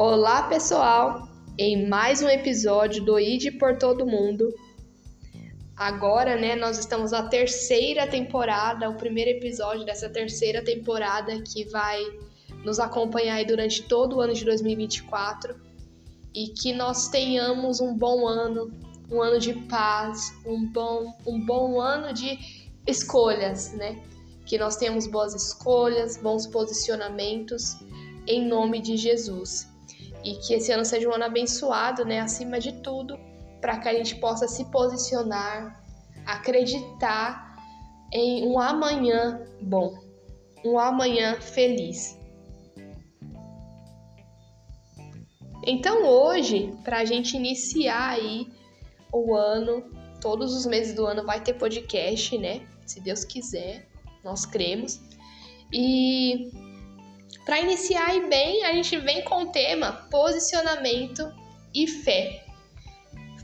Olá, pessoal! Em mais um episódio do ID por Todo Mundo. Agora, né, nós estamos na terceira temporada, o primeiro episódio dessa terceira temporada que vai nos acompanhar durante todo o ano de 2024 e que nós tenhamos um bom ano, um ano de paz, um bom, um bom ano de escolhas, né? Que nós tenhamos boas escolhas, bons posicionamentos em nome de Jesus. E que esse ano seja um ano abençoado, né? Acima de tudo, para que a gente possa se posicionar, acreditar em um amanhã bom, um amanhã feliz. Então hoje, para a gente iniciar aí o ano, todos os meses do ano vai ter podcast, né? Se Deus quiser, nós cremos. E para iniciar aí bem, a gente vem com o tema posicionamento e fé.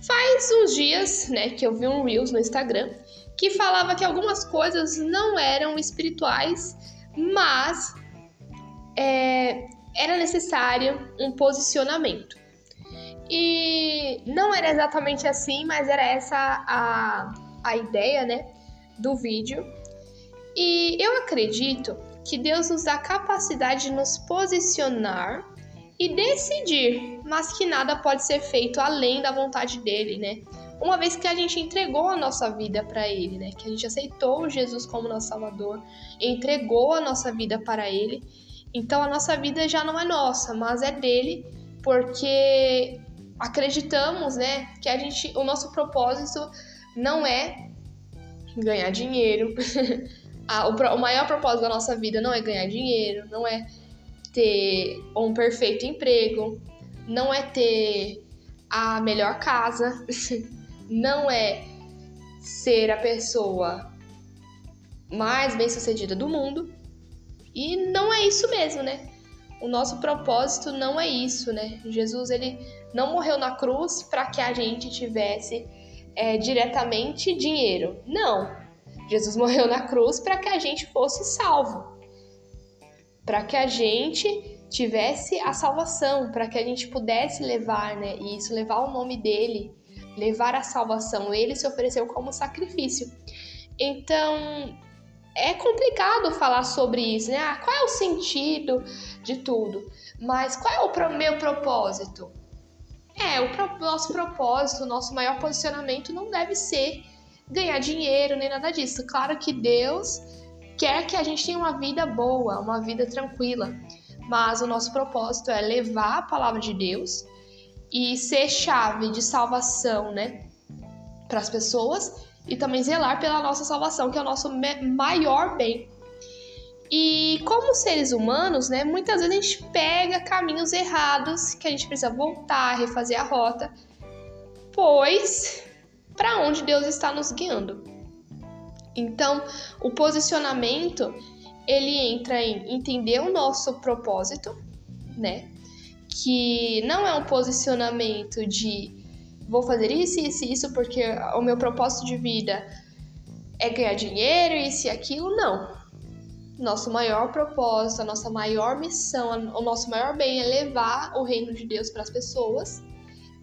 Faz uns dias, né, que eu vi um Reels no Instagram que falava que algumas coisas não eram espirituais, mas é, era necessário um posicionamento. E não era exatamente assim, mas era essa a, a ideia, né, do vídeo. E eu acredito que Deus nos dá capacidade de nos posicionar e decidir, mas que nada pode ser feito além da vontade dele, né? Uma vez que a gente entregou a nossa vida para ele, né? Que a gente aceitou Jesus como nosso Salvador, entregou a nossa vida para ele. Então a nossa vida já não é nossa, mas é dele, porque acreditamos, né, que a gente, o nosso propósito não é ganhar dinheiro. o, o maior propósito da nossa vida não é ganhar dinheiro, não é ter um perfeito emprego, não é ter a melhor casa, não é ser a pessoa mais bem-sucedida do mundo. E não é isso mesmo, né? O nosso propósito não é isso, né? Jesus ele não morreu na cruz para que a gente tivesse é, diretamente dinheiro. Não. Jesus morreu na cruz para que a gente fosse salvo para que a gente tivesse a salvação, para que a gente pudesse levar, né, isso, levar o nome dele, levar a salvação. Ele se ofereceu como sacrifício. Então, é complicado falar sobre isso, né? Ah, qual é o sentido de tudo? Mas qual é o pro meu propósito? É, o pro nosso propósito, o nosso maior posicionamento não deve ser ganhar dinheiro nem nada disso. Claro que Deus quer que a gente tenha uma vida boa, uma vida tranquila. Mas o nosso propósito é levar a palavra de Deus e ser chave de salvação, né, para as pessoas e também zelar pela nossa salvação, que é o nosso maior bem. E como seres humanos, né, muitas vezes a gente pega caminhos errados que a gente precisa voltar, refazer a rota, pois para onde Deus está nos guiando. Então, o posicionamento ele entra em entender o nosso propósito, né? Que não é um posicionamento de vou fazer isso, isso isso porque o meu propósito de vida é ganhar dinheiro, isso e aquilo, não. Nosso maior propósito, a nossa maior missão, o nosso maior bem é levar o reino de Deus para as pessoas,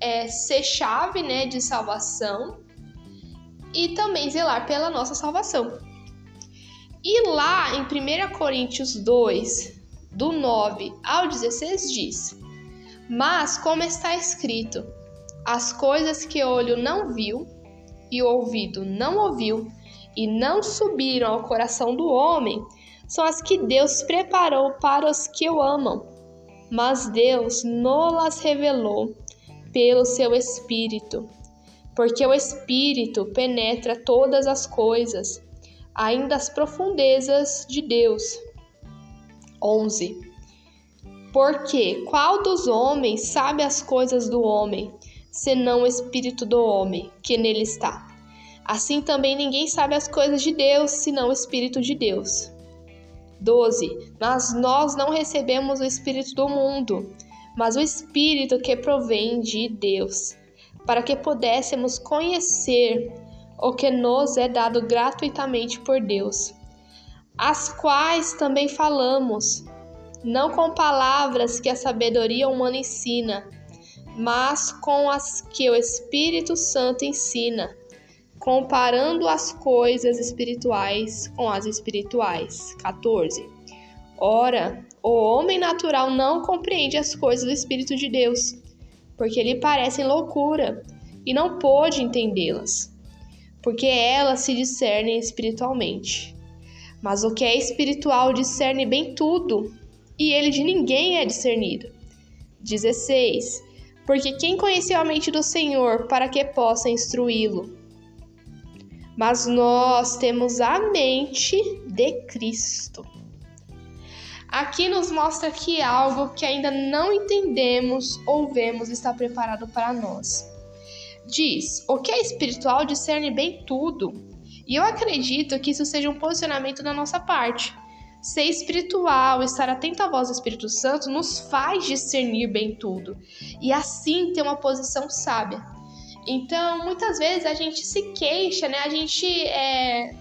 é ser chave, né, de salvação e também zelar pela nossa salvação. E lá em 1 Coríntios 2, do 9 ao 16, diz: Mas, como está escrito, as coisas que olho não viu, e ouvido não ouviu, e não subiram ao coração do homem, são as que Deus preparou para os que o amam. Mas Deus não-las revelou pelo seu Espírito porque o Espírito penetra todas as coisas, ainda as profundezas de Deus. 11. Porque qual dos homens sabe as coisas do homem, senão o Espírito do homem que nele está? Assim também ninguém sabe as coisas de Deus, senão o Espírito de Deus. 12. Mas nós não recebemos o Espírito do mundo, mas o Espírito que provém de Deus para que pudéssemos conhecer o que nos é dado gratuitamente por Deus, as quais também falamos, não com palavras que a sabedoria humana ensina, mas com as que o Espírito Santo ensina, comparando as coisas espirituais com as espirituais. 14. Ora, o homem natural não compreende as coisas do Espírito de Deus, porque lhe parecem loucura, e não pôde entendê-las, porque elas se discernem espiritualmente. Mas o que é espiritual discerne bem tudo, e ele de ninguém é discernido. 16. Porque quem conheceu a mente do Senhor para que possa instruí-lo? Mas nós temos a mente de Cristo. Aqui nos mostra que algo que ainda não entendemos ou vemos está preparado para nós. Diz: o que é espiritual discerne bem tudo. E eu acredito que isso seja um posicionamento da nossa parte. Ser espiritual, estar atento à voz do Espírito Santo, nos faz discernir bem tudo e assim ter uma posição sábia. Então, muitas vezes a gente se queixa, né? A gente é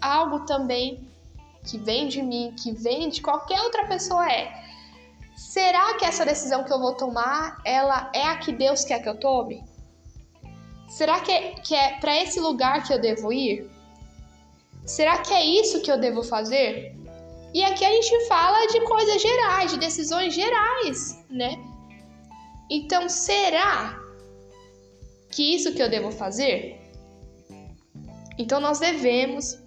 algo também que vem de mim, que vem de qualquer outra pessoa é: será que essa decisão que eu vou tomar, ela é a que Deus quer que eu tome? Será que é, que é para esse lugar que eu devo ir? Será que é isso que eu devo fazer? E aqui a gente fala de coisas gerais, de decisões gerais, né? Então, será que isso que eu devo fazer? Então, nós devemos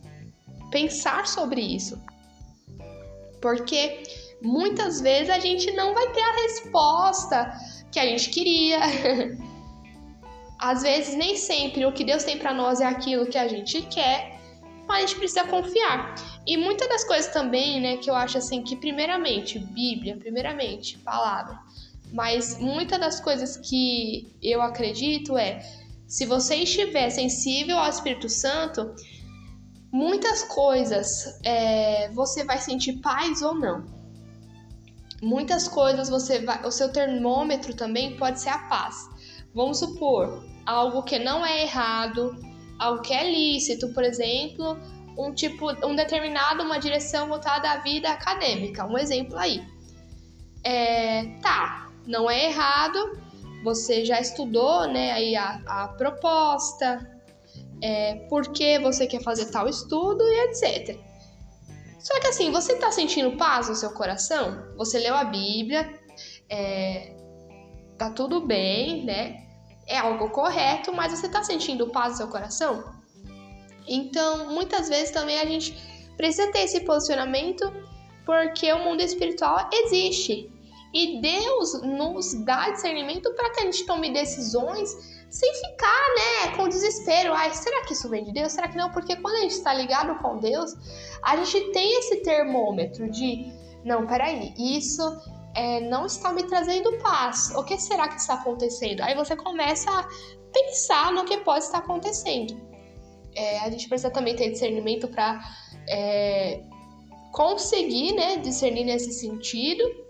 pensar sobre isso. Porque muitas vezes a gente não vai ter a resposta que a gente queria. Às vezes, nem sempre o que Deus tem para nós é aquilo que a gente quer, mas a gente precisa confiar. E muitas das coisas também, né, que eu acho assim que primeiramente, Bíblia, primeiramente, palavra. Mas muitas das coisas que eu acredito é, se você estiver sensível ao Espírito Santo, muitas coisas é, você vai sentir paz ou não. Muitas coisas você vai, o seu termômetro também pode ser a paz. Vamos supor algo que não é errado, algo que é lícito, por exemplo, um tipo, um determinado, uma direção voltada à vida acadêmica. Um exemplo aí. É, tá, não é errado. Você já estudou, né? Aí a, a proposta, é, por que você quer fazer tal estudo e etc. Só que assim, você está sentindo paz no seu coração? Você leu a Bíblia, é, tá tudo bem, né? É algo correto, mas você está sentindo paz no seu coração? Então, muitas vezes também a gente precisa ter esse posicionamento porque o mundo espiritual existe. E Deus nos dá discernimento para que a gente tome decisões sem ficar, né, com desespero. Ai, será que isso vem de Deus? Será que não? Porque quando a gente está ligado com Deus, a gente tem esse termômetro de, não, peraí, isso é, não está me trazendo paz. O que será que está acontecendo? Aí você começa a pensar no que pode estar acontecendo. É, a gente precisa também ter discernimento para é, conseguir, né, discernir nesse sentido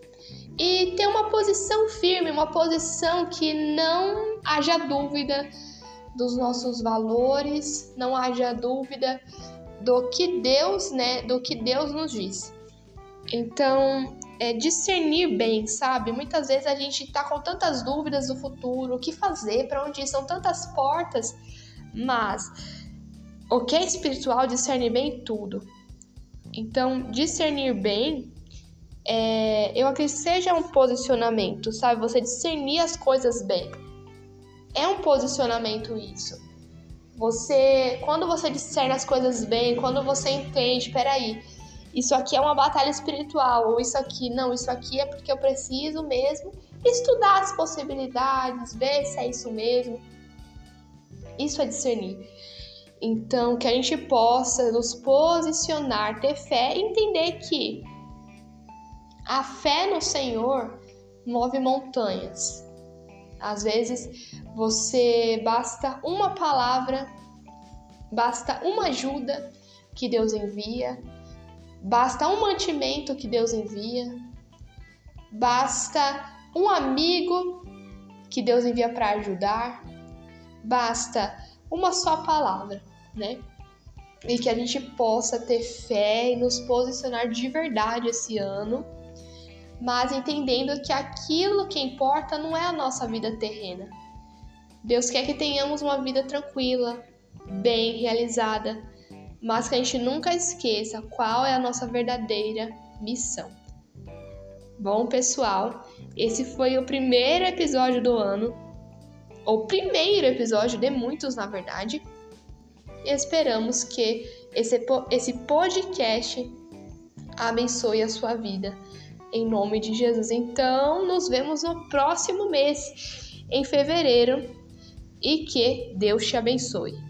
e ter uma posição firme, uma posição que não haja dúvida dos nossos valores, não haja dúvida do que Deus, né, do que Deus nos diz. Então, é discernir bem, sabe? Muitas vezes a gente tá com tantas dúvidas do futuro, o que fazer, para onde ir, são tantas portas, mas o que é espiritual discerne bem tudo. Então, discernir bem é, eu acredito que seja um posicionamento, sabe? Você discernir as coisas bem. É um posicionamento isso. Você, quando você discerne as coisas bem, quando você entende, peraí, isso aqui é uma batalha espiritual, ou isso aqui, não, isso aqui é porque eu preciso mesmo estudar as possibilidades, ver se é isso mesmo. Isso é discernir. Então, que a gente possa nos posicionar, ter fé e entender que a fé no Senhor move montanhas. Às vezes você basta uma palavra, basta uma ajuda que Deus envia, basta um mantimento que Deus envia, basta um amigo que Deus envia para ajudar, basta uma só palavra, né? E que a gente possa ter fé e nos posicionar de verdade esse ano mas entendendo que aquilo que importa não é a nossa vida terrena. Deus quer que tenhamos uma vida tranquila, bem realizada, mas que a gente nunca esqueça qual é a nossa verdadeira missão. Bom, pessoal, esse foi o primeiro episódio do ano, o primeiro episódio de muitos, na verdade. Esperamos que esse, esse podcast abençoe a sua vida. Em nome de Jesus. Então, nos vemos no próximo mês, em fevereiro, e que Deus te abençoe.